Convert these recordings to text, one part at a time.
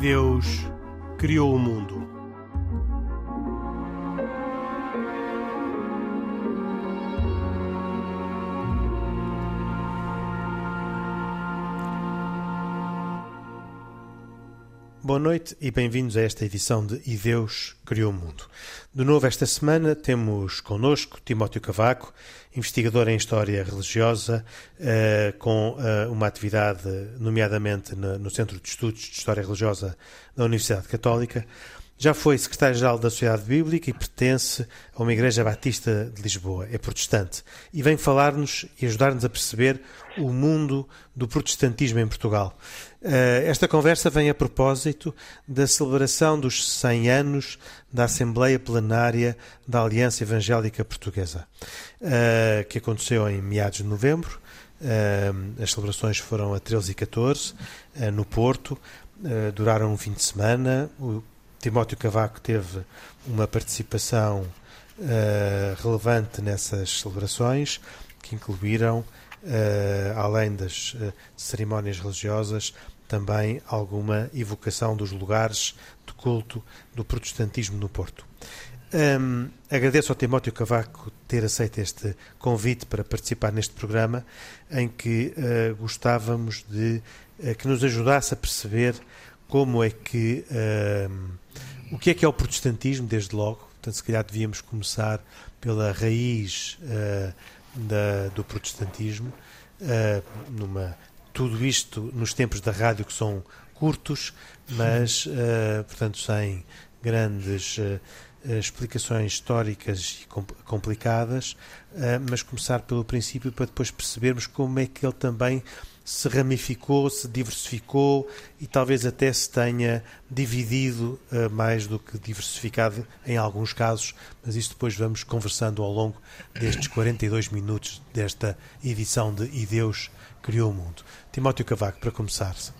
Deus criou o mundo. Boa noite e bem-vindos a esta edição de E Deus Criou o Mundo. De novo, esta semana temos connosco Timóteo Cavaco, investigador em História Religiosa, uh, com uh, uma atividade, nomeadamente no, no Centro de Estudos de História Religiosa da Universidade Católica. Já foi secretário-geral da Sociedade Bíblica e pertence a uma igreja batista de Lisboa. É protestante e vem falar-nos e ajudar-nos a perceber o mundo do protestantismo em Portugal. Eh, esta conversa vem a propósito da celebração dos 100 anos da Assembleia Plenária da Aliança Evangélica Portuguesa, eh, que aconteceu em meados de novembro. Eh, as celebrações foram a 13 e 14 no Porto, duraram um fim de semana. Timóteo Cavaco teve uma participação uh, relevante nessas celebrações, que incluíram, uh, além das uh, cerimónias religiosas, também alguma evocação dos lugares de culto do protestantismo no Porto. Um, agradeço ao Timóteo Cavaco ter aceito este convite para participar neste programa, em que gostávamos de que nos ajudasse a perceber como é que uh, o que é que é o protestantismo, desde logo. Portanto, se calhar devíamos começar pela raiz uh, da, do protestantismo, uh, numa, tudo isto nos tempos da rádio que são curtos, mas, uh, portanto, sem grandes explicações históricas e complicadas, mas começar pelo princípio para depois percebermos como é que ele também se ramificou, se diversificou e talvez até se tenha dividido uh, mais do que diversificado em alguns casos, mas isso depois vamos conversando ao longo destes 42 minutos desta edição de E Deus Criou o Mundo. Timóteo Cavaco, para começar. -se.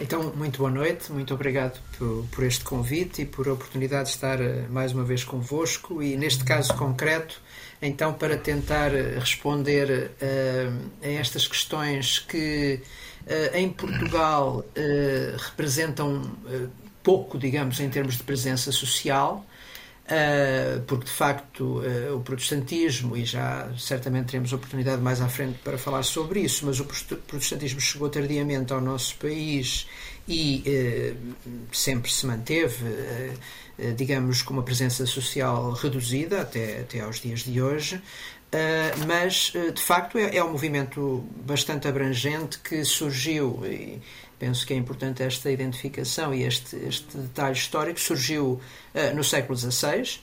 Então, muito boa noite, muito obrigado por, por, este convite e por a oportunidade de estar eh, mais uma vez convosco e neste caso concreto então para tentar eh, responder uh, a estas questões que uh, em Portugal representam pouco, digamos, em termos de presença social, porque de facto o protestantismo, e já certamente teremos oportunidade mais à frente para falar sobre isso, mas o protestantismo chegou tardiamente ao nosso país e sempre se manteve eh, digamos, com uma presença social reduzida até, até aos dias de hoje, Uh, mas de facto é, é, um movimento bastante abrangente que surgiu, e penso que é importante esta identificação e este, este detalhe histórico, surgiu uh, no século XVI,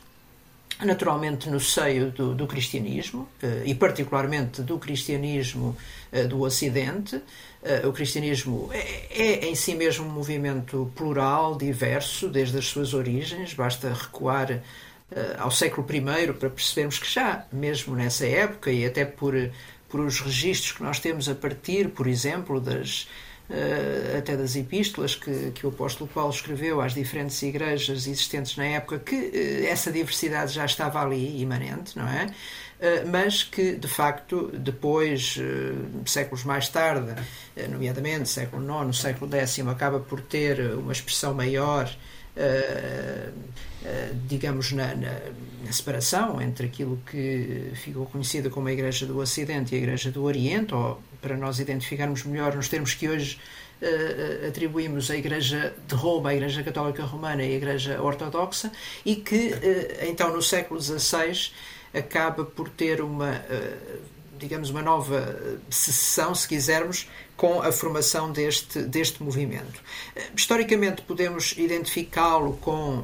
naturalmente no seio do, do cristianismo, e particularmente do cristianismo do Ocidente, o cristianismo é, é, em si mesmo um movimento plural, diverso, desde as suas origens. Basta recuar uh, ao século I para percebermos que já, mesmo nessa época, e até por, por os registros que nós temos a partir, por exemplo, das, Uh, até das epístolas que, que o apóstolo Paulo escreveu às diferentes igrejas existentes na época, que essa diversidade já estava ali, imanente, não é? Uh, mas que, de facto, depois, séculos mais tarde, nomeadamente século IX, século X, acaba por ter uma expressão maior. digamos, na, na, na, separação entre aquilo que ficou conhecido como a Igreja do Ocidente e a Igreja do Oriente, ou para nós identificarmos melhor nos termos que hoje atribuímos à Igreja de Roma, à Igreja Católica Romana e à Igreja Ortodoxa, e que então no século XVI acaba por ter uma, uh, digamos, uma nova secessão, se quisermos, com a formação deste, deste movimento. Historicamente podemos identificá-lo com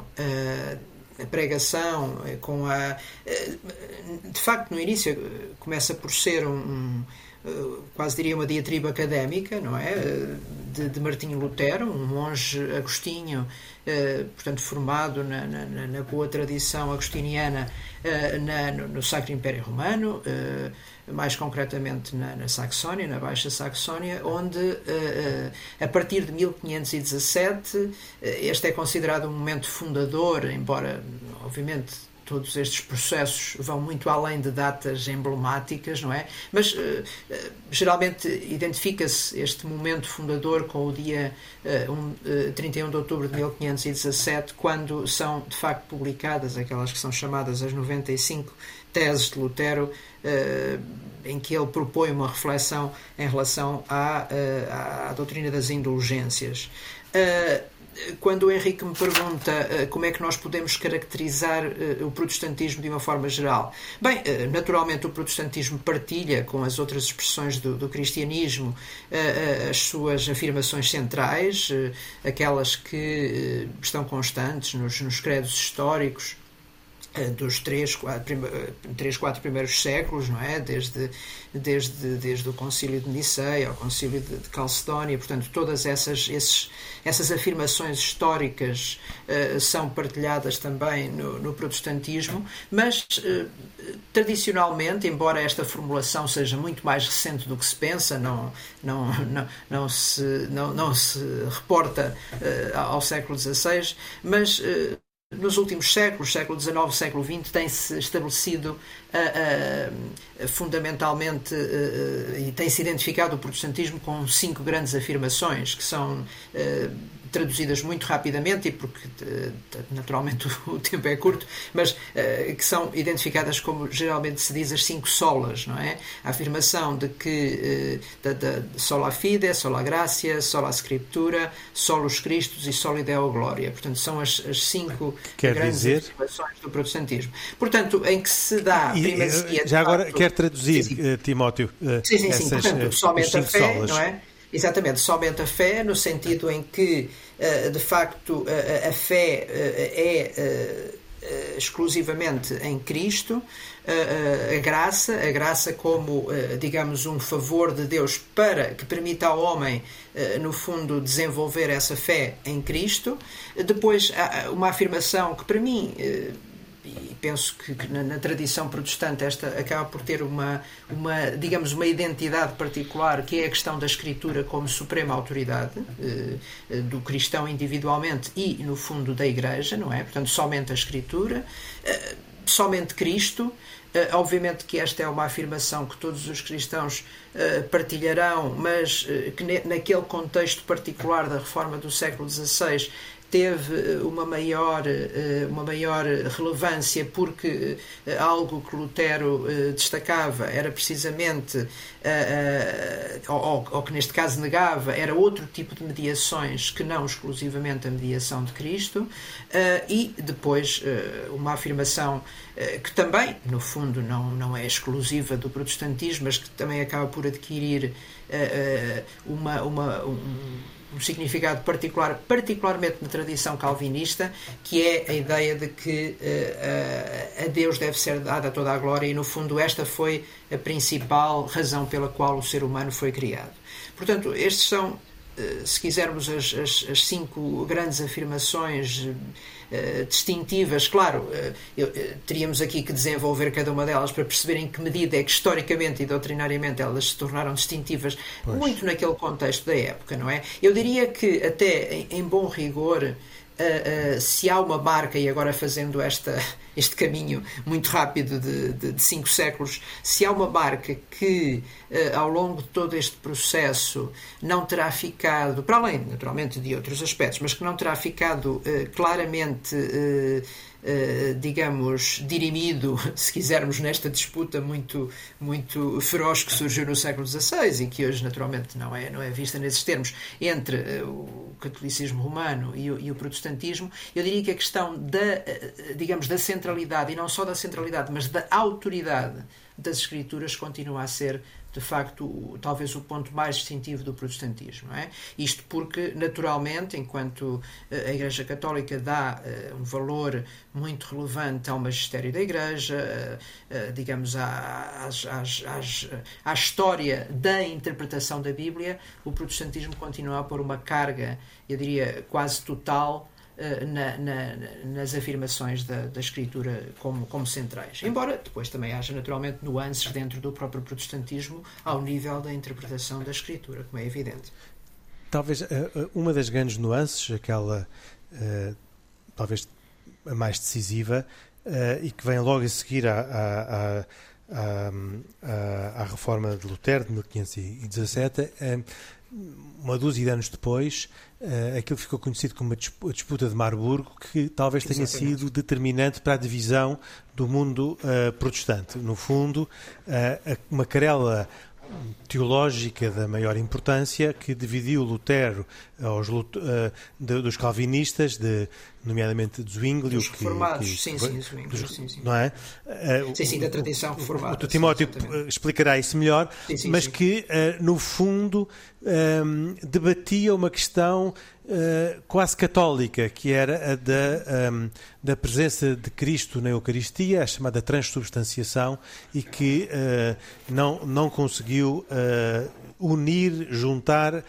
a pregação, com a. De facto, no início começa por ser um, eh, quase diria uma diatriba académica, não é? Eh, de, de Martinho Lutero, um monge agostinho, eh, portanto, formado na, na, na boa tradição agostiniana na, no, Sacro Império Romano, mais concretamente na, na Saxónia, na Baixa Saxónia, onde a partir de 1517 este é considerado um momento fundador, embora obviamente todos estes processos vão muito além de datas emblemáticas, não é? Mas geralmente identifica-se este momento fundador com o dia um, 31 de outubro de 1517, quando são de facto publicadas aquelas que são chamadas as 95 teses de Lutero, em que ele propõe uma reflexão em relação à, à doutrina das indulgências quando o Henrique me pergunta uh, como é que nós podemos caracterizar uh, o protestantismo de uma forma geral, bem, uh, naturalmente o protestantismo partilha com as outras expressões do, do cristianismo as suas afirmações centrais, aquelas que estão constantes nos, nos credos históricos eh, dos três quatro, eh, três, quatro primeiros séculos, não é? Desde, desde, desde o concílio de Niceia ao concílio de, de Calcedónia, portanto, todas essas, esses, essas afirmações históricas uh, são partilhadas também no, no protestantismo, mas uh, tradicionalmente, embora esta formulação seja muito mais recente do que se pensa, não, não, não, não, se, não, não se reporta uh, ao século XVI, mas nos últimos séculos, século XIX, século XX, tem-se estabelecido uh, uh, fundamentalmente uh, e tem-se identificado o protestantismo com cinco grandes afirmações, que são traduzidas muito rapidamente, e porque naturalmente o tempo é curto, mas uh, que são identificadas como geralmente se diz as cinco solas, não é? A afirmação de que uh, da, da, sola fide, sola gracia, sola scriptura, solos Christus e soli deo gloria. Portanto, são as, as cinco Quer grandes dizer... afirmações do protestantismo. Portanto, em que se dá e, primazia... Já agora quer traduzir, sim, sim. Timóteo, sim, sim, sim. Portanto, somente a fé, solas. não é? Exatamente, somente a fé, no sentido em que, eh, de facto, a fé eh, é eh, exclusivamente em Cristo, a graça, a graça como, digamos, um favor de Deus para que permita ao homem, no fundo, desenvolver essa fé em Cristo. Depois, uma afirmação que para mim e penso que, que na, na, tradição protestante esta acaba por ter uma, uma, digamos, uma identidade particular, que é a questão da escritura como suprema autoridade eh, eh, do cristão individualmente e, no fundo, da Igreja, não é? Portanto, somente a escritura, eh, somente Cristo. Uh, obviamente que esta é uma afirmação que todos os cristãos uh, partilharão, mas uh, que naquele contexto particular da reforma do século XVI teve eh, uma maior, eh, uma maior relevância porque eh, algo que Lutero destacava era precisamente, ou, que neste caso negava, era outro tipo de mediações que não exclusivamente a mediação de Cristo, e depois uma afirmação que também, no fundo, não, não é exclusiva do protestantismo, mas que também acaba por adquirir uma, uma um, um significado particular, particularmente na tradição calvinista, que é a ideia de que uh, a Deus deve ser dada toda a glória e, no fundo, esta foi a principal razão pela qual o ser humano foi criado. Portanto, estes são, se quisermos, as, as, as, cinco grandes afirmações Uh, distintivas. Claro, uh, eu, uh, teríamos aqui que desenvolver cada uma delas para perceber em que medida é que historicamente e doutrinariamente elas se tornaram distintivas, pois. muito naquele contexto da época, não é? Eu diria que, até em, em bom rigor, se há uma marca, e agora fazendo esta, este caminho muito rápido de, de, de cinco séculos, se há uma marca que uh, ao longo de todo este processo não terá ficado, para além naturalmente de outros aspectos, mas que não terá ficado claramente eh, digamos, dirimido, se quisermos, nesta disputa muito, muito feroz que surgiu no século XVI e que hoje, naturalmente, não é, não é vista nesses termos, entre uh, o catolicismo romano e o, e o, protestantismo, eu diria que a questão da, uh, digamos, da centralidade, e não só da centralidade, mas da autoridade das escrituras continua a ser de facto, talvez o ponto mais distintivo do protestantismo. É? Isto porque, naturalmente, enquanto eh, a Igreja Católica dá uh, um valor muito relevante ao magistério da Igreja, uh, digamos, à, à história da interpretação da Bíblia, o protestantismo continua a pôr uma carga, eu diria, quase total eh, na, na, nas afirmações da, da escritura como, como centrais. Embora depois também haja naturalmente nuances dentro do próprio protestantismo ao nível da interpretação da escritura, como é evidente. Talvez eh, eh, uma das grandes nuances, aquela talvez a mais decisiva, e que vem logo a seguir à, à, à, à reforma de Lutero de 1517, uma dúzia de anos depois, uh, aquilo que ficou conhecido como a disputa de Marburgo, que talvez tenha Exatamente. sido determinante para a divisão do mundo uh, protestante. No fundo, uh, uma querela teológica da maior importância que dividiu Lutero aos, uh, dos calvinistas, de, nomeadamente de Zwinglio. Dos reformados, que, que, sim, sim, Zwinglio, sim, sim. Não é? Uh, sim, sim, da tradição reformada. O, o Timóteo sim, explicará isso melhor, sim, mas que, uh, no fundo, um, debatia uma questão uh, quase católica, que era a da, um, da presença de Cristo na Eucaristia, a chamada transubstanciação, e que não, não conseguiu unir, juntar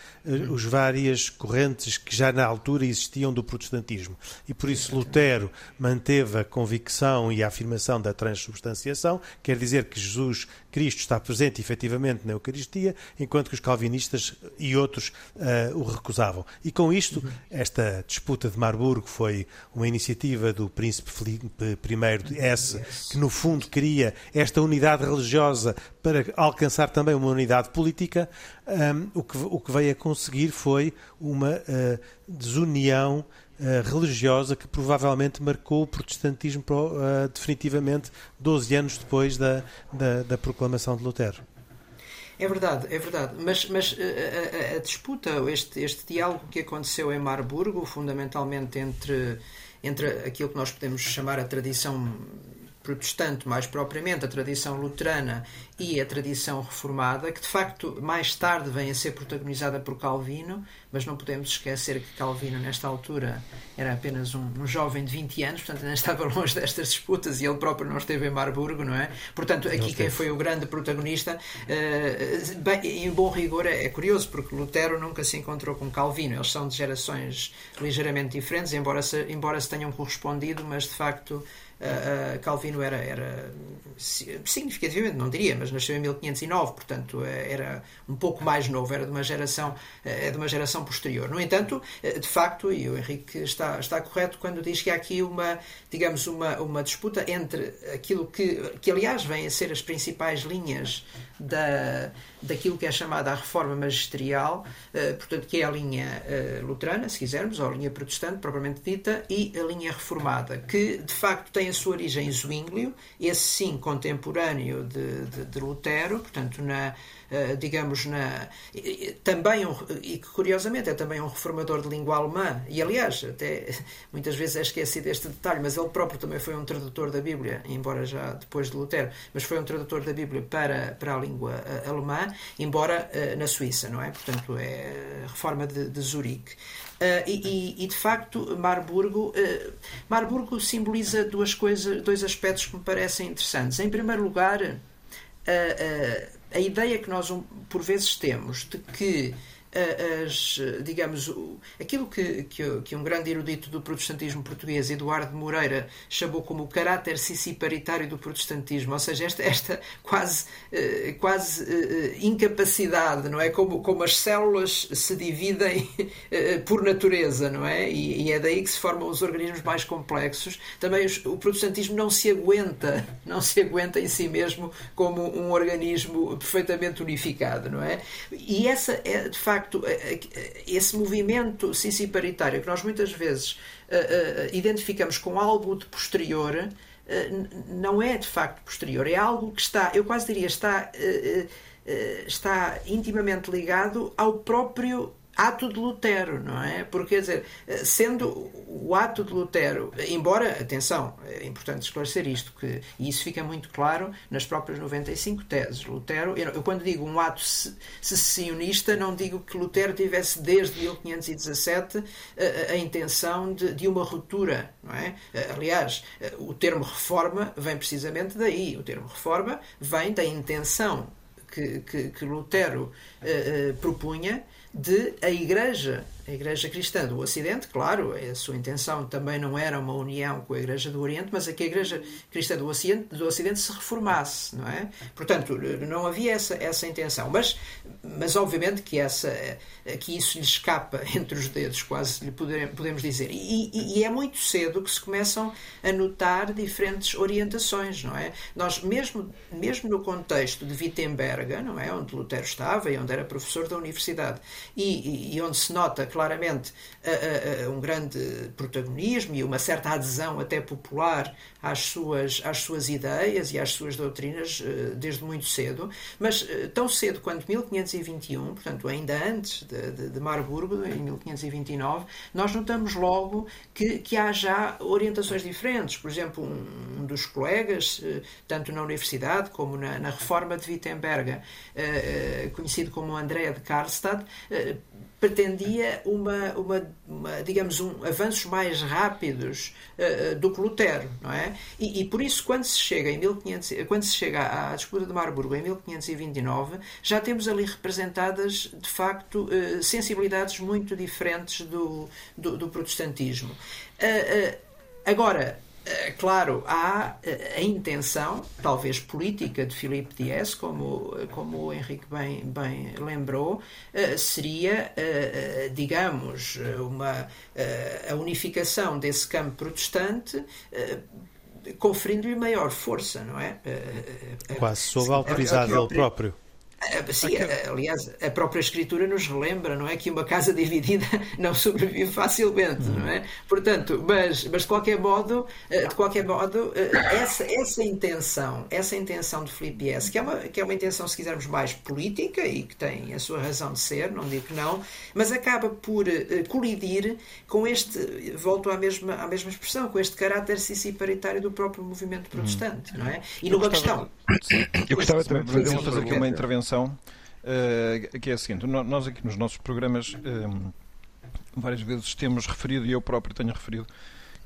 os várias correntes que já na altura existiam do protestantismo. E por isso Lutero manteve a convicção e a afirmação da transubstanciação, quer dizer que Jesus Cristo está presente efetivamente na Eucaristia, enquanto que os calvinistas e outros uh, o recusavam. E com isto, esta disputa de Marburgo foi uma iniciativa do príncipe Filipe I de S, que no fundo queria esta unidade religiosa para alcançar também uma unidade política, um, o, que, o que veio a conseguir foi uma uh, desunião religiosa que provavelmente marcou o protestantismo uh, definitivamente 12 anos depois da, da, da, proclamação de Lutero. É verdade, é verdade. Mas, mas a, a, a, disputa, este, este diálogo que aconteceu em Marburgo, fundamentalmente entre, entre aquilo que nós podemos chamar a tradição protestante, mais propriamente a tradição luterana e a tradição reformada, que de facto mais tarde vem a ser protagonizada por Calvino, mas não podemos esquecer que Calvino, nesta altura, era apenas um, um jovem de 20 anos, portanto ainda estava longe destas disputas e ele próprio não esteve em Marburgo, não é? Portanto, aqui quem foi o grande protagonista, uh, bem, em bom rigor, é, é, curioso, porque Lutero nunca se encontrou com Calvino, eles são de gerações ligeiramente diferentes, embora se, embora se tenham correspondido, mas de facto uh, Calvino era, era significativamente, não diria, mas nasceu em 1509, portanto era um pouco mais novo, era de uma geração, é de uma geração posterior. No entanto, de facto, e o Henrique está, está correto quando diz que há aqui uma, digamos, uma, uma disputa entre aquilo que, que aliás vêm a ser as principais linhas da, daquilo que é chamada a reforma magisterial, portanto, que é a linha luterana, se quisermos, ou a linha protestante, propriamente dita, e a linha reformada, que de facto tem a sua origem em Zwinglio, esse sim contemporâneo de, de, de Lutero, portanto, na, digamos, na, também, um, e que curiosamente é também um reformador de língua alemã, e aliás, até muitas vezes é esquecido este detalhe, mas ele próprio também foi um tradutor da Bíblia, embora já depois de Lutero, mas foi um tradutor da Bíblia para, para a língua uh, alemã, embora uh, na Suíça, não é? Portanto, é a reforma de, de Zurique. Uh, e, e, de facto, Marburgo, uh, Marburgo simboliza duas coisas, dois aspectos que me parecem interessantes. Em primeiro lugar, uh, a ideia que nós por vezes temos de que as, digamos, aquilo que, que, que, um grande erudito do protestantismo português, Eduardo Moreira, chamou como o caráter sissiparitário do protestantismo, ou seja, esta, esta quase, eh, quase eh, incapacidade, não é? Como, como as células se dividem eh, por natureza, não é? E, e, é daí que se formam os organismos mais complexos. Também os, o protestantismo não se aguenta, não se aguenta em si mesmo como um organismo perfeitamente unificado, não é? E essa é, de facto, facto, esse movimento sissiparitário que nós muitas vezes eh, eh, identificamos com algo de posterior, eh, não é de facto posterior, é algo que está, eu quase diria, está, está intimamente ligado ao próprio ato de Lutero, não é? Porque, quer dizer, sendo o ato de Lutero, embora, atenção, é importante esclarecer isto, que, e isso fica muito claro nas próprias 95 teses. Lutero, eu, quando digo um ato secessionista, não digo que Lutero tivesse desde 1517 a, a intenção de, de, uma ruptura, não é? Aliás, o termo reforma vem precisamente daí. O termo reforma vem da intenção que, que, que Lutero uh, propunha de a Igreja a Igreja Cristã do Ocidente, claro, a sua intenção também não era uma união com a Igreja do Oriente, mas a que a Igreja Cristã do Ocidente, do Ocidente se reformasse, não é? Portanto, não havia essa, essa intenção, mas, mas obviamente que, essa, que isso lhe escapa entre os dedos, quase lhe podemos dizer. E, e, e é muito cedo que se começam a notar diferentes orientações, não é? Nós, mesmo, mesmo no contexto de Wittenberg, não é? Onde Lutero estava e onde era professor da universidade, e, e onde se nota claramente um grande protagonismo e uma certa adesão até popular às suas, às suas ideias e às suas doutrinas uh, desde muito cedo, mas tão cedo quanto 1521, portanto ainda antes de, de, de, Marburgo, em 1529, nós notamos logo que, que há já orientações diferentes. Por exemplo, um, dos colegas, tanto na universidade como na, na reforma de Wittenberg, conhecido como André de Karlstad, pretendia uma, uma, uma, digamos, um, avanços mais rápidos uh, do que Lutero, não é? E, e, por isso, quando se chega em 1500, quando se chega à, à disputa de Marburgo em 1529, já temos ali representadas, de facto, uh, sensibilidades muito diferentes do, do, do protestantismo. Uh, agora, claro, há eh, a intenção, talvez política, de Filipe Dias, como, como o Henrique bem, bem lembrou, eh, seria, digamos, uma, a unificação desse campo protestante conferindo-lhe maior força, não é? Quase sob autoridade dele próprio. Ah, sim, aliás, a própria escritura nos relembra, não é, que uma casa dividida não sobrevive facilmente, não é? Portanto, mas, mas de qualquer modo, eh, de qualquer modo, eh, essa, essa intenção, essa intenção de Filipe S, que é uma que é uma intenção, se quisermos mais política e que tem a sua razão de ser, não digo que não, mas acaba por eh, colidir com este, volto à mesma à mesma expressão, com este caráter siciparitário do próprio movimento protestante, não é? E numa questão, eu gostava também de fazer aqui uma intervenção uh, que é a seguinte: nós aqui nos nossos programas um, eh, várias vezes temos referido, e eu próprio tenho referido,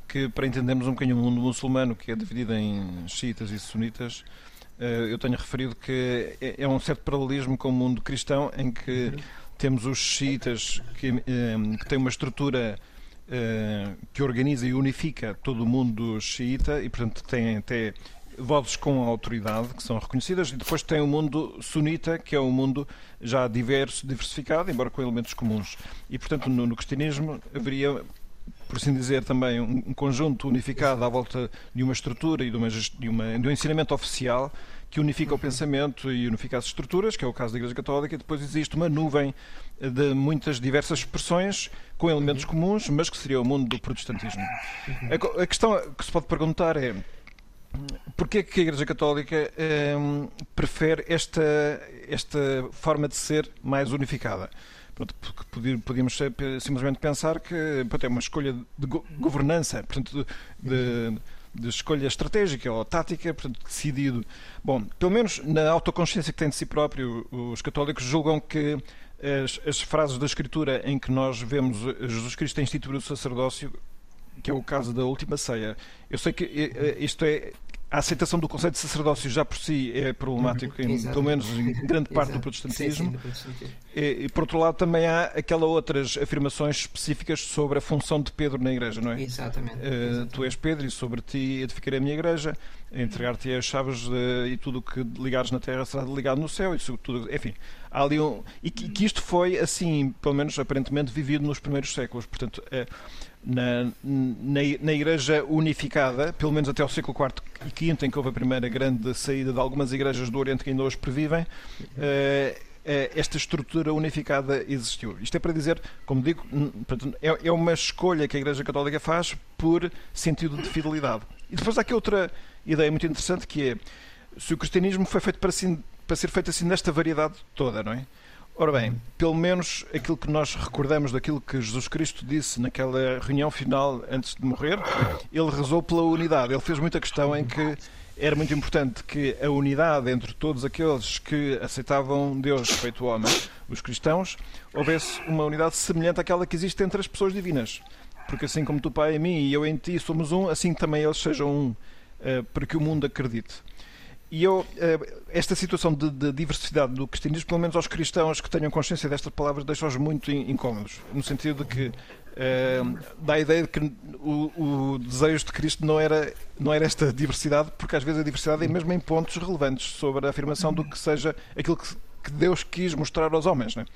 que para entendermos um bocadinho o mundo muçulmano, que é dividido em xiitas e sunitas, uh, eu tenho referido que é, é, um certo paralelismo com o mundo cristão, em que temos os xiitas que, um, que têm uma estrutura que organiza e unifica todo o mundo xiita e, portanto, tem até vozes com autoridade, que são reconhecidas, e depois tem o mundo sunita, que é um mundo já diverso, diversificado, embora com elementos comuns. E, portanto, no, no cristianismo haveria por assim dizer, também um, conjunto unificado à volta de uma estrutura e de, uma, de, uma, de um ensinamento oficial que unifica o pensamento e unifica as estruturas, que é o caso da Igreja Católica, e depois existe uma nuvem de muitas diversas expressões com elementos comuns, mas que seria o mundo do protestantismo. A, a questão que se pode perguntar é Porquê que a Igreja Católica hum, prefere esta, esta forma de ser mais unificada? Pronto, porque podíamos simplesmente pensar que pronto, é uma escolha de governança, portanto, de, de, escolha estratégica ou tática, portanto, decidido. Bom, pelo menos na autoconsciência que tem de si próprio, os católicos julgam que as, as frases da Escritura em que nós vemos Jesus Cristo instituir o sacerdócio que é o caso da última ceia. Eu sei que eh, eh, isto é a aceitação do conceito de sacerdócio já por si é problemático, uhum, em, pelo menos em grande parte do protestantismo. Sim, sim, e, e, por outro lado, também há aquela outras afirmações específicas sobre a função de Pedro na igreja, não é? Exatamente. Uh, exatamente. Tu és Pedro e sobre ti edificarei a minha igreja, entregar-te as chaves de, e tudo o que ligares na terra será ligado no céu, e tudo, enfim. Há ali um, e que, que, isto foi assim, pelo menos aparentemente, vivido nos primeiros séculos. Portanto, uh, na, na, na, Igreja Unificada, pelo menos até o século IV e V, em que houve a primeira grande saída de algumas igrejas do Oriente que ainda hoje pervivem, eh, eh, esta estrutura unificada existiu. Isto é para dizer, como digo, é, é uma escolha que a Igreja Católica faz por sentido de fidelidade. E depois há aqui outra ideia muito interessante que é se o cristianismo foi feito para, assim, para ser feito assim nesta variedade toda, não é? Ora bem, pelo menos aquilo que nós recordamos daquilo que Jesus Cristo disse naquela reunião final antes de morrer, ele rezou pela unidade. Ele fez muita questão em que era muito importante que a unidade entre todos aqueles que aceitavam Deus feito homem, os cristãos, houvesse uma unidade semelhante àquela que existe entre as pessoas divinas. Porque assim como tu, Pai, em mim e eu em ti somos um, assim também eles sejam um, eh, para que o mundo acredite. E eu, esta situação de, de, diversidade do cristianismo, pelo menos aos cristãos que tenham consciência destas palavras, deixa-os muito incómodos, no sentido de que uh, dá a ideia de que o, o, desejo de Cristo não era, não era esta diversidade, porque às vezes a diversidade é mesmo em pontos relevantes sobre a afirmação do que seja aquilo que, que Deus quis mostrar aos homens. Não, é?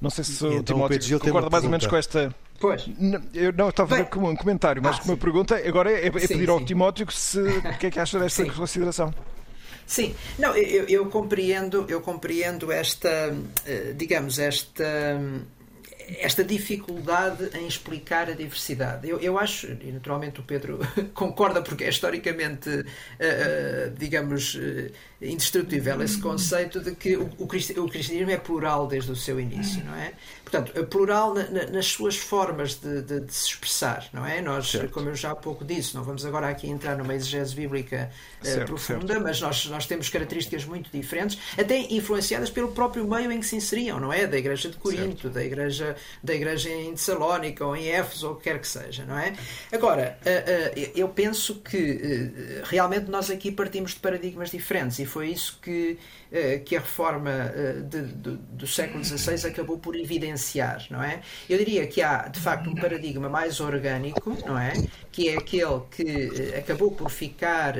não sei se o então, Timóteo concorda mais ou menos com esta. Pois. Não, eu não estava a fazer um comentário, mas ah, uma pergunta agora é, é pedir sim, ao sim. Timóteo se, o que é que acha desta sim. consideração. Sim, não, eu, eu, compreendo, eu compreendo esta, eh, digamos, esta esta dificuldade em explicar a diversidade. Eu, eu acho, e naturalmente o Pedro concorda, porque é historicamente, uh, digamos, uh, indestrutível esse conceito de que o, o, cristianismo é plural desde o seu início, não é? Portanto, plural na, na, nas suas formas de, de, de, se expressar, não é? Nós, certo. como eu já há pouco disse, não vamos agora aqui entrar numa exegese bíblica certo, profunda, certo. mas nós, nós temos características muito diferentes, até influenciadas pelo próprio meio em que se inseriam, não é? Da Igreja de Corinto, da igreja, da igreja em Tessalónica ou em Éfeso, ou o que quer que seja, não é? Agora, eu penso que realmente nós aqui partimos de paradigmas diferentes e foi isso que, eh, que a reforma eh, de, de, do século XVI acabou por evidenciar, não é? Eu diria que há, de facto, um paradigma mais orgânico, não é? Que é aquele que eh, acabou por ficar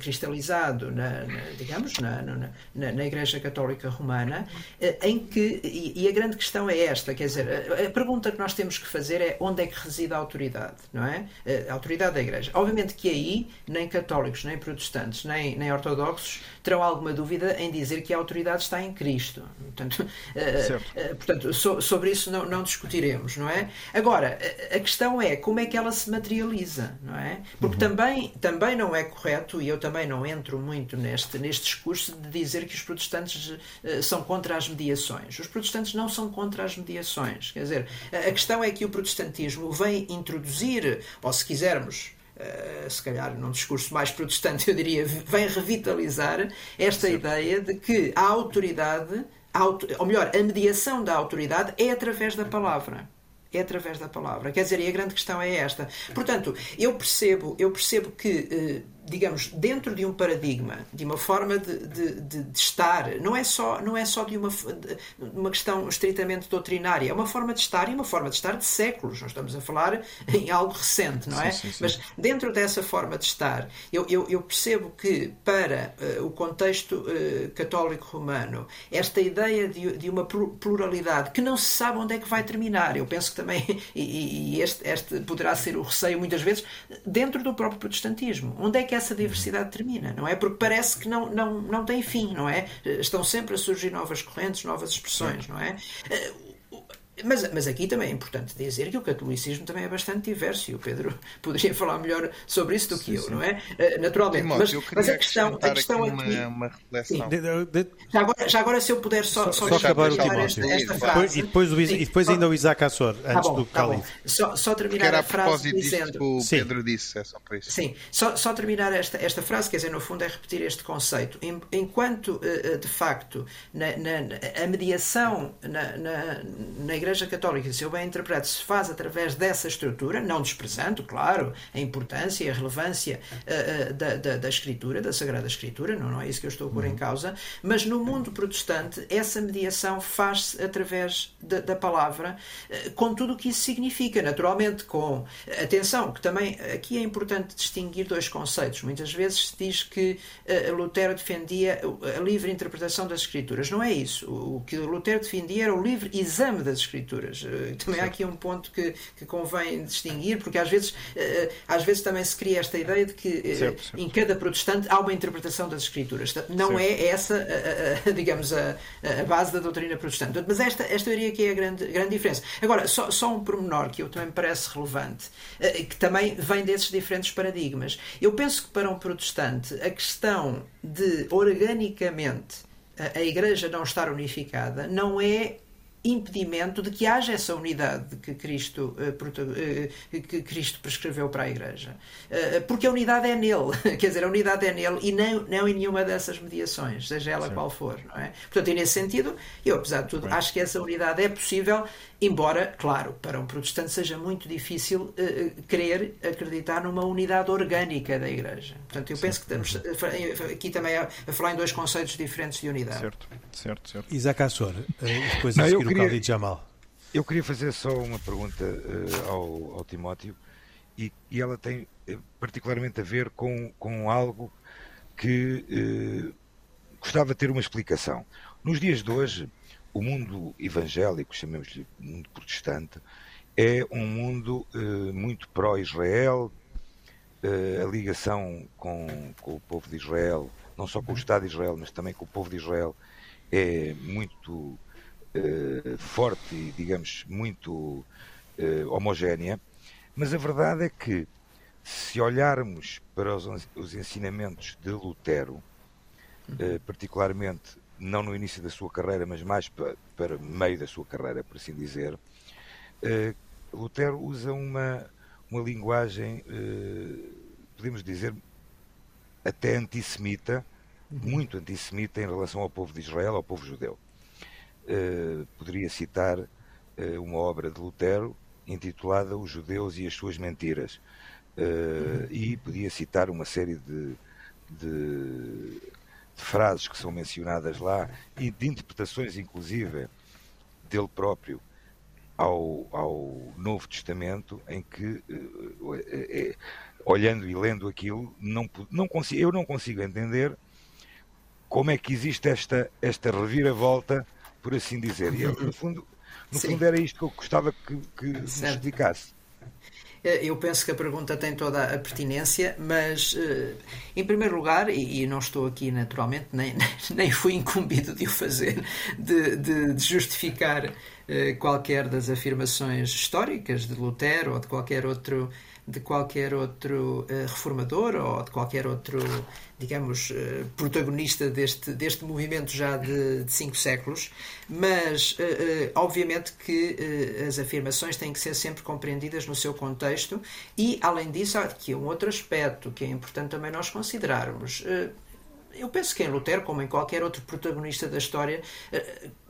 cristalizado, na, na digamos, na, na, na, Igreja Católica Romana, em que, e, e a grande questão é esta, quer dizer, a, a pergunta que nós temos que fazer é onde é que reside a autoridade, não é? A autoridade da Igreja. Obviamente que aí, nem católicos, nem protestantes, nem, nem ortodoxos terão alguma dúvida em dizer que a autoridade está em Cristo. Portanto, uh, portanto so, sobre isso não, não, discutiremos, não é? Agora, a, a, questão é como é que ela se materializa, não é? Porque uhum. também, também não é correto, e eu também não entro muito neste, neste discurso de dizer que os protestantes uh, são contra as mediações. Os protestantes não são contra as mediações. Quer dizer, a, a questão é que o protestantismo vem introduzir, ou se quisermos, Uh, se calhar num discurso mais protestante, eu diria, vem revitalizar esta Sim. ideia de que a autoridade, ou melhor, a mediação da autoridade é através da palavra. É através da palavra. Quer dizer, e a grande questão é esta. Portanto, eu percebo, eu percebo que. Digamos, dentro de um paradigma, de uma forma de, de, de, de estar, não é só, não é só de, uma, uma questão estritamente doutrinária, é uma forma de estar e uma forma de estar de séculos. Nós estamos a falar em algo recente, não é? Sim, sim, sim. Mas dentro dessa forma de estar, eu, eu, eu percebo que para uh, o contexto uh, católico romano, esta ideia de, de uma pluralidade que não se sabe onde é que vai terminar, eu penso que também, e, e este, este poderá ser o receio muitas vezes, dentro do próprio protestantismo. Onde é que essa diversidade termina, não é? Porque parece que não, não, não tem fim, não é? Estão sempre a surgir novas correntes, novas expressões, não é? Mas, mas aqui também é importante dizer que o catolicismo também é bastante diverso e o Pedro poderia falar melhor sobre isso do que sim, eu, sim. não é? Eh, naturalmente. mas, mas a questão, a questão aqui. Uma, uma reflexão. De, de, já, agora, já agora, se eu puder só, só, só acabar o Timóteo. Esta, esta frase. E depois, e depois ainda o Isaac Assor, tá antes tá bom, do Cali. só, só terminar a frase dizendo. Que o Pedro disse, é só por isso. Sim, só, só terminar esta, esta frase, quer dizer, no fundo é repetir este conceito. Enquanto, eh, eh, de facto, na, na, a mediação na, na, na Igreja Católica, se eu bem interpreto, se faz através dessa estrutura, não desprezando, claro, a importância e a relevância uh, da, da, da, Escritura, da Sagrada Escritura, não, não é isso que eu estou a pôr em uhum. causa, mas no mundo protestante essa mediação faz-se através da, da palavra, uh, com tudo o que isso significa, naturalmente, com atenção, que também aqui é importante distinguir dois conceitos. Muitas vezes se diz que uh, Lutero defendia a livre interpretação das Escrituras. Não é isso. O que Lutero defendia era o livre exame das Escrituras. Eh, também há aqui um ponto que, que convém distinguir, porque às vezes, eh, às vezes também se cria esta ideia de que eh, certo, certo. em cada protestante há uma interpretação das Escrituras. Não certo. é essa, digamos, a, a, base da doutrina protestante. Mas esta, esta eu diria que é a grande, grande diferença. Agora, só, só um pormenor que eu também me parece relevante, que também vem desses diferentes paradigmas. Eu penso que para um protestante a questão de organicamente a Igreja não estar unificada não é impedimento de que haja essa unidade que Cristo, uh, que Cristo prescreveu para a Igreja. Uh, porque a unidade é nele, quer dizer, a unidade é nele e não, não em nenhuma dessas mediações, seja ela Sim. qual for. Não é? Portanto, e nesse sentido, eu, apesar de tudo, Bem. acho que essa unidade é possível, embora, claro, para um protestante seja muito difícil uh, querer acreditar numa unidade orgânica da Igreja. Portanto, eu Sim. penso que estamos aqui também a, a, falar em dois conceitos diferentes de unidade. Certo, certo, certo. Isaac Assor, depois a seguir queria, Khalid Jamal. Eu queria fazer só uma pergunta uh, ao, ao, Timóteo e, e, ela tem uh, particularmente a ver com, com algo que uh, gostava de ter uma explicação. Nos dias de hoje, o mundo evangélico, chamemos-lhe mundo protestante, é um mundo muito pró-Israel, a ligação com, com o povo de Israel, não só com o Estado de Israel, mas também com o povo de Israel, é muito uh, forte e, digamos, muito uh, homogénea, mas a verdade é que, se olharmos para os, os ensinamentos de Lutero, uh, particularmente não no início da sua carreira, mas mais para, para meio da sua carreira, por assim dizer, Lutero usa uma, uma linguagem, podemos dizer, até antissemita, muito antissemita em relação ao povo de Israel, ao povo judeu. Uh, poderia citar uh, uma obra de Lutero intitulada Os Judeus e as Suas Mentiras. Uh, e podia citar uma série de, de, de, frases que são mencionadas lá e de interpretações, inclusive, dele próprio ao, ao Novo Testamento, em que, olhando e lendo aquilo, não, não consigo, eu não consigo entender como é que existe esta, esta reviravolta, por assim dizer. E, no fundo, no fundo era isto que eu gostava que, que. Eh, eu penso que a pergunta tem toda a pertinência, mas eh, em primeiro lugar, e não estou aqui naturalmente, nem, nem fui incumbido de o fazer, de, de, de justificar eh, qualquer das afirmações históricas de Lutero ou de qualquer outro de qualquer outro uh, reformador ou de qualquer outro, digamos, uh, protagonista deste, deste movimento já de, de cinco séculos, mas uh, obviamente que as afirmações têm que ser sempre compreendidas no seu contexto e, além disso, há aqui um outro aspecto que é importante também nós considerarmos. Eu penso que em Lutero, como em qualquer outro protagonista da história,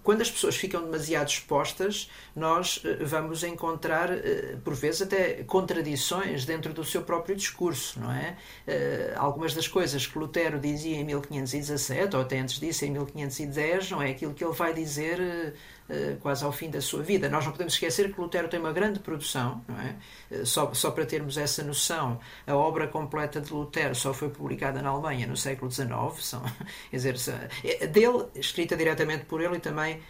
quando as pessoas ficam demasiado expostas, nós eh, vamos encontrar, eh, por vezes, até contradições dentro do seu próprio discurso, não é? Eh, algumas das coisas que Lutero dizia em 1517, ou até antes disso, em 1510, não é aquilo que ele vai dizer quase ao fim da sua vida. Nós não podemos esquecer que Lutero tem uma grande produção, não é? Eh, só, só para termos essa noção, a obra completa de Lutero só foi publicada na Alemanha no século XIX, são, quer dizer, é, dele, escrita diretamente por ele e também eh,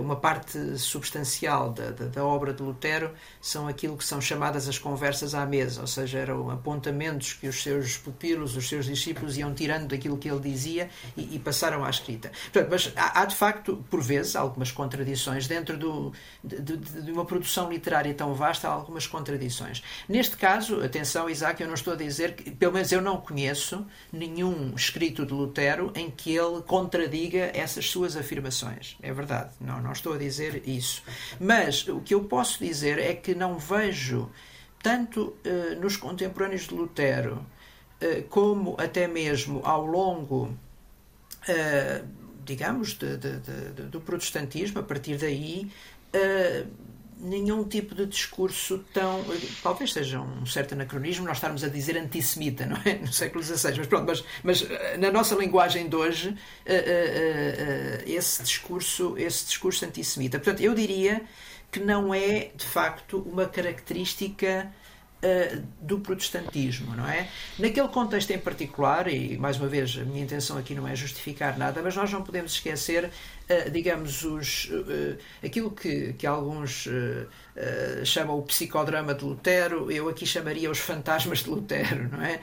uma parte substancial da, da, da, obra de Lutero são aquilo que são chamadas as conversas à mesa, ou seja, eram apontamentos que os seus pupilos, os seus discípulos iam tirando daquilo que ele dizia e, e passaram à escrita. Portanto, mas há, há, de facto, por vezes, algumas contradições dentro do, de, de, de, uma produção literária tão vasta, há algumas contradições. Neste caso, atenção, Isaac, eu não estou a dizer que, pelo menos eu não conheço nenhum escrito de Lutero em que ele contradiga essas suas afirmações. É verdade. Não, não estou a dizer isso. Mas o que eu posso dizer é que não vejo, tanto uh, nos contemporâneos de Lutero, uh, como até mesmo ao longo, uh, digamos, de, de, de, do protestantismo, a partir daí nenhum tipo de discurso tão. Talvez seja um certo anacronismo nós estarmos a dizer antissemita, não é? No século XVI, mas pronto, mas, mas eh, na nossa linguagem de hoje, uh, uh, esse, discurso, esse discurso antissemita. Portanto, eu diria que não é, de facto, uma característica. do protestantismo, não é? Naquele contexto em particular, e mais uma vez a minha intenção aqui não é justificar nada, mas nós não podemos esquecer digamos, os, uh, aquilo que, que alguns uh, chamam o psicodrama de Lutero, eu aqui chamaria os fantasmas de Lutero, não é?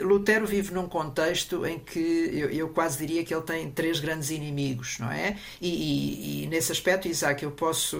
Lutero vive num contexto em que eu, eu, quase diria que ele tem três grandes inimigos, não é? E, e, e nesse aspecto, Isaac, eu posso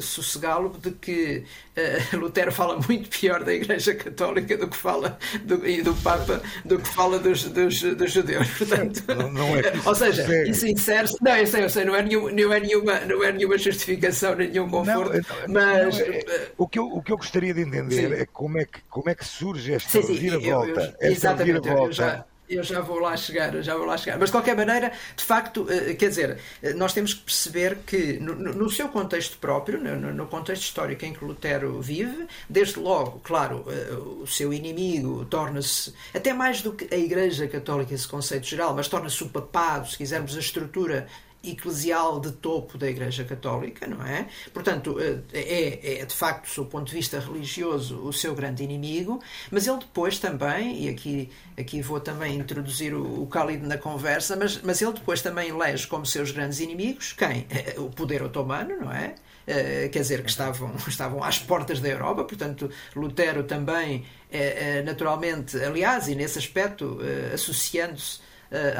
sossegá-lo de que Lutero fala muito pior da Igreja Católica do que fala do, e do Papa do que fala dos, dos, dos judeus. Portanto, não, não é ou seja, isso insere-se. Não, eu sei, eu sei, não é, nenhum, não é, nenhuma, não é nenhuma justificação, nenhum conforto, não, mas... Não, é, o, que eu, o que eu gostaria de entender sim. é como é, que, como é que surge esta reviravolta. Exatamente, eu já eu já vou lá chegar, já vou lá chegar. Mas de qualquer maneira, de facto, eh, quer dizer, eh, nós temos que perceber que no, no seu contexto próprio, no, no, contexto histórico em que Lutero vive, desde logo, claro, eh, o seu inimigo torna-se, até mais do que a Igreja Católica, esse conceito geral, mas torna-se o papado, se quisermos, a estrutura eclesial de topo da Igreja Católica, não é? Portanto, eh, é, é de facto, do ponto de vista religioso, o seu grande inimigo, mas ele depois também, e aqui, aqui vou também introduzir o, o Khalid na conversa, mas, mas ele depois também elege como seus grandes inimigos quem? O poder otomano, não é? Uh, quer dizer, que estavam, estavam às portas da Europa, portanto, Lutero também, uh, naturalmente, aliás, e nesse aspecto, associando-se uh,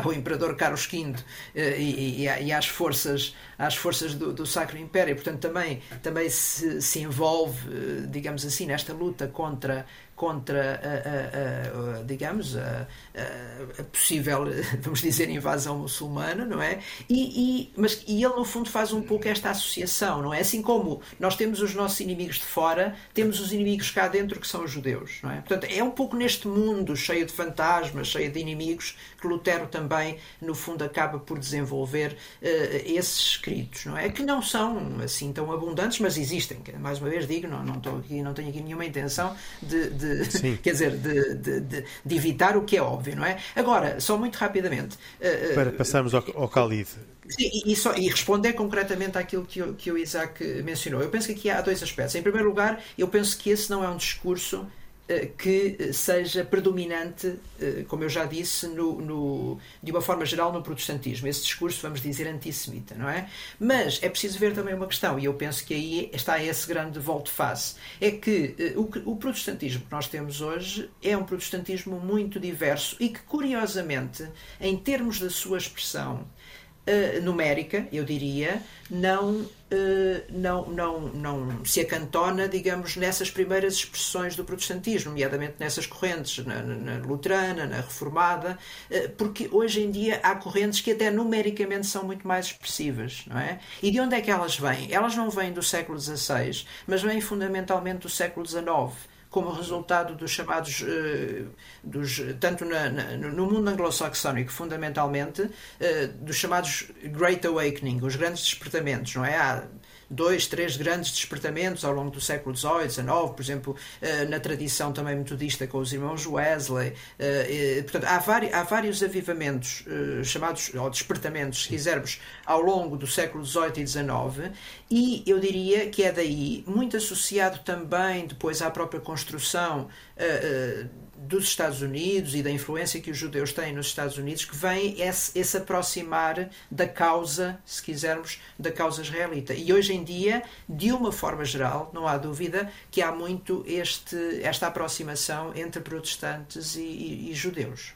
ao Imperador Carlos V uh, e, e, e, às forças, às forças do, do Sacro Império. Portanto, também, também se, se envolve, uh, digamos assim, nesta luta contra contra, digamos, a, possível, vamos dizer, invasão muçulmana, não é? E, e, mas, e ele, no fundo, faz um pouco esta associação, não é? Assim como nós temos os nossos inimigos de fora, temos os inimigos cá dentro que são os judeus, não é? Portanto, é um pouco neste mundo cheio de fantasmas, cheio de inimigos, que Lutero também, no fundo, acaba por desenvolver uh, esses escritos, não é? Que não são assim tão abundantes, mas existem. Mais uma vez digo, não, não, estou aqui, não tenho aqui nenhuma intenção de, de de, quer dizer, de, de, de, evitar o que é óbvio, não é? Agora, só muito rapidamente. Eh, eh, Para passarmos ao, ao Khalid. Sim, e, só, e responder concretamente àquilo que, o, que o Isaac mencionou. Eu penso que aqui há dois aspectos. Em primeiro lugar, eu penso que esse não é um discurso que seja predominante, eh, como eu já disse, no, no, de uma forma geral no protestantismo. Esse discurso, vamos dizer, antissemita, não é? Mas é preciso ver também uma questão, e eu penso que aí está esse grande volte-face. É que eh, o, o protestantismo que nós temos hoje é um protestantismo muito diverso e que, curiosamente, em termos da sua expressão uh, numérica, eu diria, não, uh, não, não, não se acantona, digamos, nessas primeiras expressões do protestantismo, nomeadamente nessas correntes, na, na luterana, na reformada, uh, porque hoje em dia há correntes que até numericamente são muito mais expressivas, não é? E de onde é que elas vêm? Elas não vêm do século XVI, mas vêm fundamentalmente do século XIX como resultado dos chamados, uh, dos, tanto na, na, no mundo anglo-saxónico, fundamentalmente, uh, dos chamados Great Awakening, os grandes despertamentos, não é? Há dois, três grandes despertamentos ao longo do século XVIII, XIX, por exemplo, eh, na tradição também metodista com os irmãos Wesley. Eh, portanto, há, vários, há vários avivamentos eh, chamados, ou despertamentos, se quisermos, ao longo do século XVIII e XIX, e eu diria que é daí, muito associado também depois à própria construção dos Estados Unidos e da influência que os judeus têm nos Estados Unidos, que vem esse, esse aproximar da causa, se quisermos, da causa israelita. E hoje em dia, de uma forma geral, não há dúvida que há muito este, esta aproximação entre protestantes e, e, e judeus.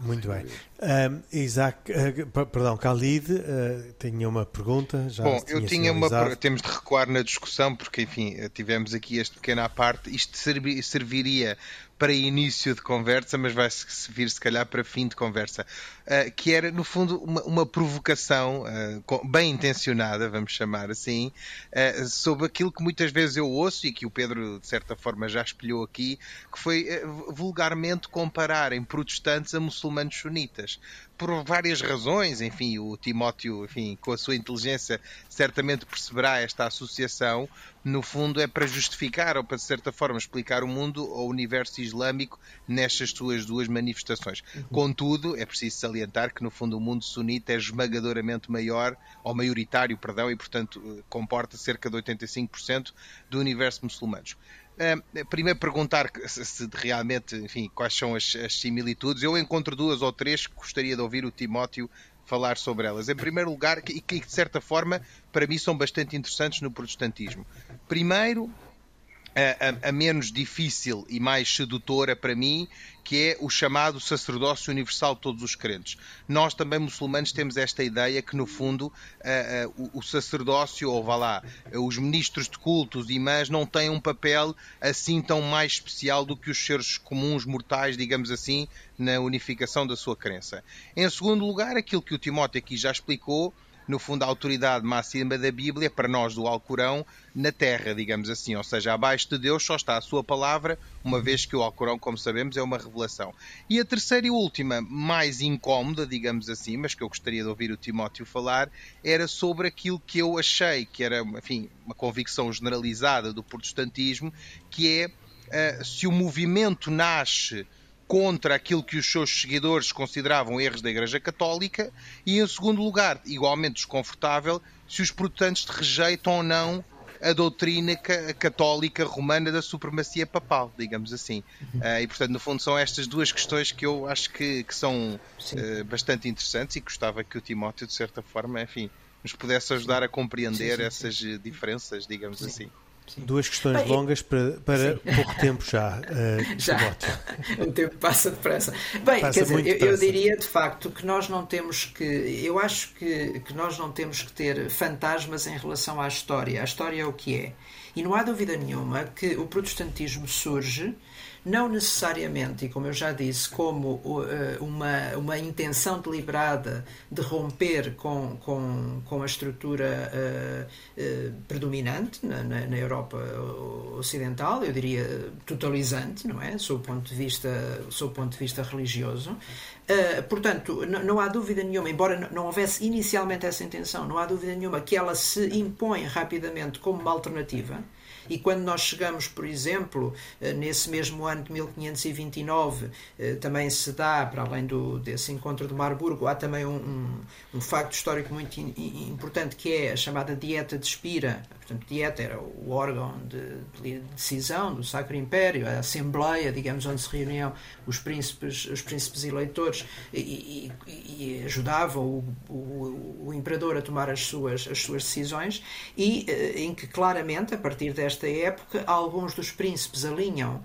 Muito bem. Um, Isaac, uh, perdão, Khalid, uh, tinha uma pergunta. Já Bom, eu tinha uma. Temos de recuar na discussão, porque, enfim, tivemos aqui este pequena parte. Isto serviria para início de conversa, mas vai servir se calhar para fim de conversa, uh, que era no fundo uma, uma provocação uh, bem intencionada, vamos chamar assim, sobre aquilo que muitas vezes eu ouço e que o Pedro de certa forma já espelhou aqui, que foi vulgarmente compararem protestantes a muçulmanos sunitas Spanish. Por várias razões, enfim, o Timóteo, enfim, com a sua inteligência, certamente perceberá esta associação. No fundo, é para justificar ou para, de certa forma, explicar o mundo ou o universo islâmico nestas suas duas manifestações. Uhum. Contudo, é preciso salientar que, no fundo, o mundo sunita é esmagadoramente maior, ou maioritário, perdão, e, portanto, eh, comporta cerca de 85% do universo muçulmanos. Uh, primeiro perguntar se, se, realmente, enfim, quais são as, as, similitudes. Eu encontro duas ou três que gostaria de ouvir o Timóteo falar sobre elas. Em primeiro lugar, e que de certa forma para mim são bastante interessantes no protestantismo. Primeiro, a, a, a, menos difícil e mais sedutora para mim, que é o chamado sacerdócio universal de todos os crentes. Nós também, muçulmanos, temos esta ideia que, no fundo, uh, o, o, sacerdócio, ou vá lá, os ministros de cultos e imãs não têm um papel assim tão mais especial do que os seres comuns, mortais, digamos assim, na unificação da sua crença. Em segundo lugar, aquilo que o Timóteo aqui já explicou, no fundo, a autoridade máxima da Bíblia, para nós do Alcorão, na terra, digamos assim. Ou seja, abaixo de Deus só está a sua palavra, uma vez que o Alcorão, como sabemos, é uma revelação. E a terceira e última, mais incómoda, digamos assim, mas que eu gostaria de ouvir o Timóteo falar, era sobre aquilo que eu achei que era, enfim, uma convicção generalizada do protestantismo, que é uh, se o movimento nasce contra aquilo que os seus seguidores consideravam erros da Igreja Católica e, em segundo lugar, igualmente desconfortável, se os protestantes rejeitam ou não a doutrina católica romana da supremacia papal, digamos assim. Uhum. Uh, e, portanto, no fundo, são estas duas questões que eu acho que, que são uh, bastante interessantes e gostava que o Timóteo, de certa forma, enfim, nos pudesse ajudar a compreender sim, sim, essas diferenças, digamos assim. Sim. Duas questões Bem, longas para, para pouco tempo já. Uh, já. o tempo passa depressa. Bem, passa quer dizer, eu, eu, diria de facto que nós não temos que. Eu acho que, que nós não temos que ter fantasmas em relação à história. A história é o que é. E não há dúvida nenhuma que o protestantismo surge não necessariamente, e como eu já disse, como uh, uma, uma intenção deliberada de romper com, com, com a estrutura uh, uh, predominante na, na, na, Europa Ocidental, eu diria totalizante, não é? Sob o ponto de vista, sob ponto de vista religioso. portanto, não há dúvida nenhuma, embora não houvesse inicialmente essa intenção, não há dúvida nenhuma que ela se impõe rapidamente como uma alternativa e quando nós chegamos, por exemplo, eh, nesse mesmo ano de 1529, eh, também se dá, para além do, desse encontro de Marburgo, há também um, um, um facto histórico muito importante que é a chamada Dieta de Espira. Portanto, Dieta era o órgão de, de decisão do Sacro Império, a Assembleia, digamos, onde se reuniam os príncipes, os príncipes eleitores e, e, e ajudavam o, o, o, imperador a tomar as suas, as suas decisões e eh, em que claramente, a partir desta época, alguns dos príncipes alinham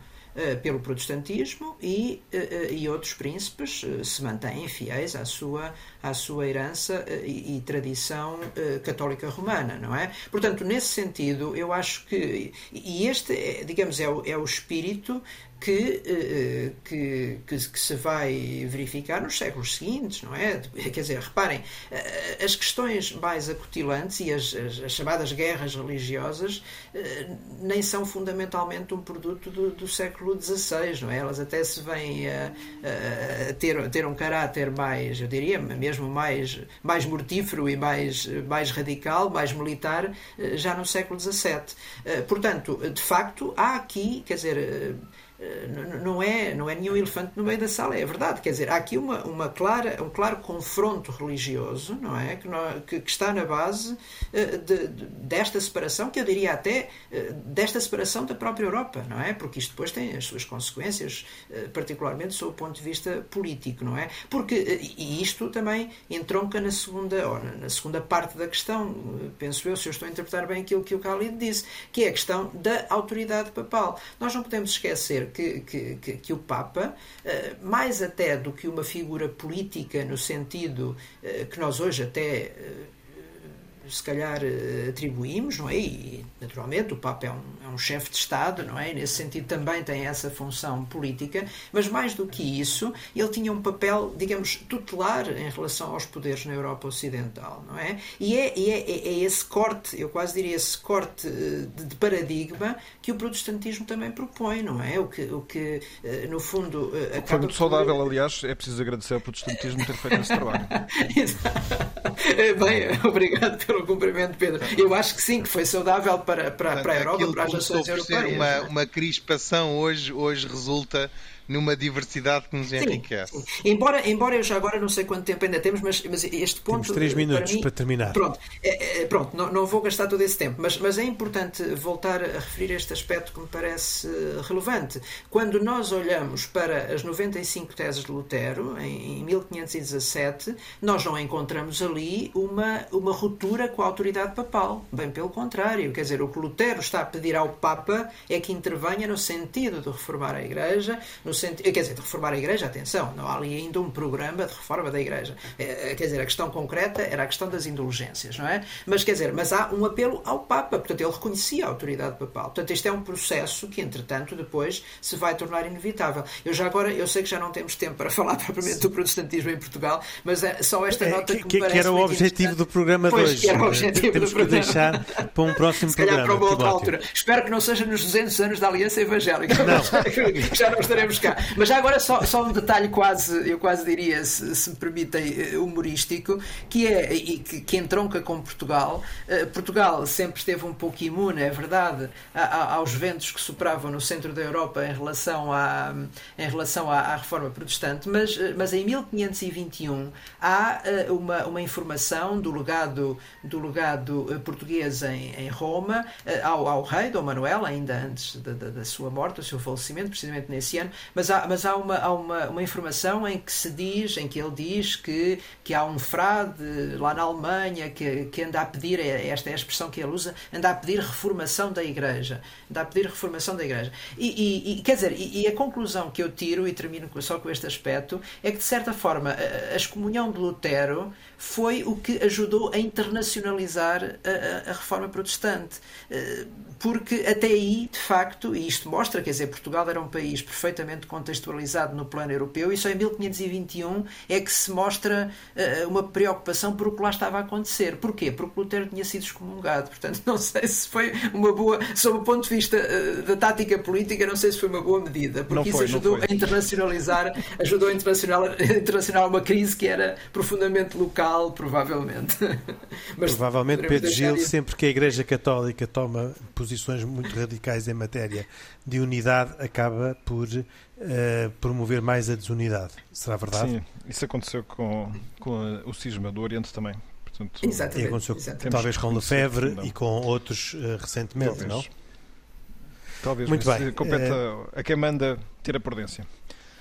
pelo protestantismo e, uh, e outros príncipes se mantêm fiéis à sua, à sua herança e, e, tradição católica romana, não é? Portanto, nesse sentido, eu acho que, e este, é, digamos, é o, é o espírito que, eh, que, que, que, se vai verificar nos séculos seguintes, não é? Quer dizer, reparem, eh, as questões mais acutilantes e as, as, as chamadas guerras religiosas eh, nem são fundamentalmente um produto do, do, século XVI, não é? Elas até se vêm a, a, ter, ter um caráter mais, eu diria, mesmo mais, mais mortífero e mais, mais radical, mais militar, já no século XVII. Portanto, de facto, há aqui, quer dizer, eh, não é, não é nenhum elefante no meio da sala, é verdade. Quer dizer, há aqui uma, uma clara, um claro confronto religioso, não é? Que, não, que, que está na base uh, de, de, desta separação, que eu diria até uh, desta separação da própria Europa, não é? Porque isto depois tem as suas consequências, particularmente sob o ponto de vista político, não é? Porque, e isto também entronca na segunda, ou na segunda parte da questão, penso eu, se eu estou a interpretar bem aquilo que o Khalid disse, que é a questão da autoridade papal. Nós não podemos esquecer que, que, que, o Papa, eh, mais até do que uma figura política no sentido eh, que nós hoje até eh, se calhar eh, atribuímos, não é? E naturalmente o Papa é um, é um chefe de Estado, não é? E nesse sentido também tem essa função política, mas mais do que isso, ele tinha um papel, digamos, tutelar em relação aos poderes na Europa Ocidental, não é? E é, é, é, é esse corte, eu quase diria esse corte eh, de, de, paradigma que o protestantismo também propõe, não é? O que, o que eh, no fundo. Foi muito saudável, aliás, é preciso agradecer ao protestantismo ter feito esse trabalho. Bem, obrigado pelo pelo cumprimento, Pedro. Eu acho que sim, que foi saudável para, para, para a Europa, para as nações europeias. Uma, uma crispação hoje, hoje resulta numa diversidade que nos enriquece. Sim, sim. Embora, embora eu já agora não sei quanto tempo ainda temos, mas, mas este ponto. Temos três minutos para, mim, para terminar. Pronto, é, é, pronto não, não, vou gastar todo esse tempo, mas, mas é importante voltar a referir este aspecto que me parece relevante. Quando nós olhamos para as 95 teses de Lutero, em, em 1517, nós não encontramos ali uma, uma ruptura com a autoridade papal. Bem pelo contrário, quer dizer, o que Lutero está a pedir ao Papa é que intervenha no sentido de reformar a Igreja, no sentido, quer dizer, de reformar a Igreja, atenção, não há ali ainda um programa de reforma da Igreja. É, é, quer dizer, a questão concreta era a questão das indulgências, não é? Mas quer dizer, mas há um apelo ao Papa, portanto, ele reconhecia a autoridade papal. Portanto, este é um processo que, entretanto, depois se vai tornar inevitável. Eu já agora, eu sei que já não temos tempo para falar propriamente do protestantismo em Portugal, mas é só esta é, nota que, que, me parece que era muito objetivo do programa de hoje. Temos que deixar para um próximo Se programa. para uma outra altura. Espero que não seja nos 200 anos da Aliança Evangélica. Não. Já não estaremos Mas já agora só, só um detalhe quase, eu quase diria, se, se me permitem, eh, humorístico, que é, e que, que entronca com Portugal. Uh, Portugal sempre esteve um pouco imune, é verdade, a, a, aos ventos que sopravam no centro da Europa em relação à, em relação à, à reforma protestante, mas, eh, mas em 1521 há uh, uma, uma informação do legado, do legado português em, em Roma uh, ao, ao rei Dom Manuel, ainda antes da, da, da, sua morte, do seu falecimento, precisamente nesse ano, mas há, mas há, uma, há uma, uma informação em que se diz, em que ele diz que, que há um frade lá na Alemanha que, que anda a pedir, é, esta é a expressão que ele usa, anda a pedir reformação da igreja. Anda a pedir reformação da igreja. E, e, e quer dizer, e, e, a conclusão que eu tiro, e termino só com este aspecto, é que de certa forma a, a excomunhão de Lutero foi o que ajudou a internacionalizar a, a, a reforma protestante. Eh, porque até aí, de facto, e isto mostra, quer dizer, Portugal era um país perfeitamente contextualizado no plano europeu e só em 1521 é que se mostra uh, uma preocupação por o que lá estava a acontecer. Porquê? Porque Lutero tinha sido excomungado. Portanto, não sei se foi uma boa, sob o ponto de vista uh, da tática política, não sei se foi uma boa medida, porque isso ajudou a internacionalizar, ajudou a internacionalizar, internacionalizar uma crise que era profundamente local, provavelmente. Mas provavelmente Pedro Gil, isso. sempre que a Igreja Católica toma posições muito radicais em matéria de unidade, acaba por uh, promover mais a desunidade. Será verdade? Sim, isso aconteceu com, com o cisma do Oriente também. Portanto, exatamente, e aconteceu exatamente. talvez com Lefebvre e com outros uh, recentemente, talvez. não? Talvez, muito bem. compete uh, a quem manda ter a prudência.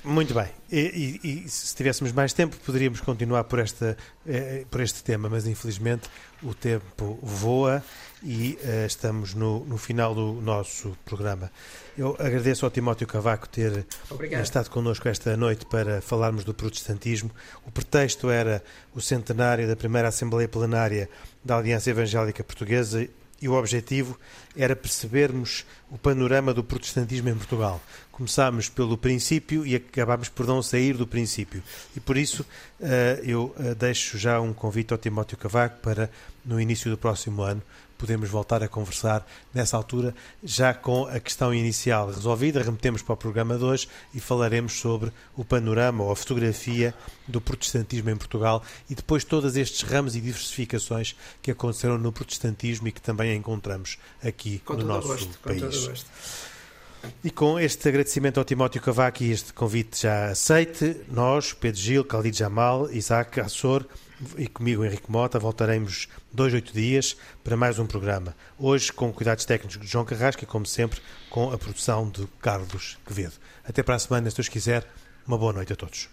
Muito bem. E, e, e, se tivéssemos mais tempo, poderíamos continuar por, esta, eh, por este tema, mas infelizmente o tempo voa e eh, estamos no, no, final do nosso programa. Eu agradeço ao Timóteo Cavaco ter Obrigado. estado connosco esta noite para falarmos do protestantismo. O pretexto era o centenário da primeira Assembleia Plenária da Aliança Evangélica Portuguesa e o objetivo era percebermos o panorama do protestantismo em Portugal. Começámos pelo princípio e acabámos por não sair do princípio. E por isso eh, eu eh, deixo já um convite ao Timóteo Cavaco para, no início do próximo ano, podemos voltar a conversar nessa altura, já com a questão inicial resolvida. Remetemos para o programa de hoje e falaremos sobre o panorama ou a fotografia do protestantismo em Portugal e depois todos estes ramos e diversificações que aconteceram no protestantismo e que também encontramos aqui com no nosso gosto, país. E com este agradecimento ao Timóteo Cavaco e este convite já aceite, nós, Pedro Gil, Khalid Jamal, Isaac Assor, e comigo Henrique Mota voltaremos dois, oito dias para mais um programa. Hoje com cuidados técnicos de João Carrasco e, como sempre, com a produção de Carlos Quevedo. Até para a semana, se Deus quiser. Uma boa noite a todos.